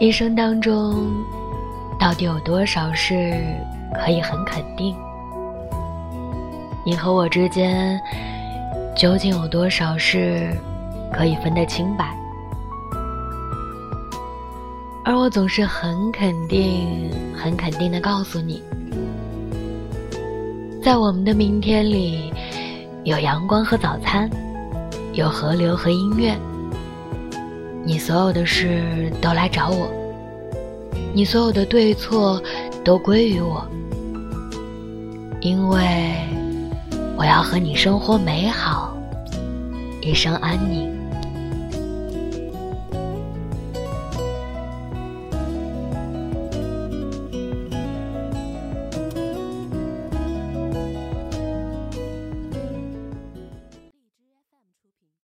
一生当中，到底有多少事可以很肯定？你和我之间，究竟有多少事可以分得清白？而我总是很肯定、很肯定的告诉你，在我们的明天里，有阳光和早餐，有河流和音乐。你所有的事都来找我，你所有的对错都归于我，因为我要和你生活美好，一生安宁。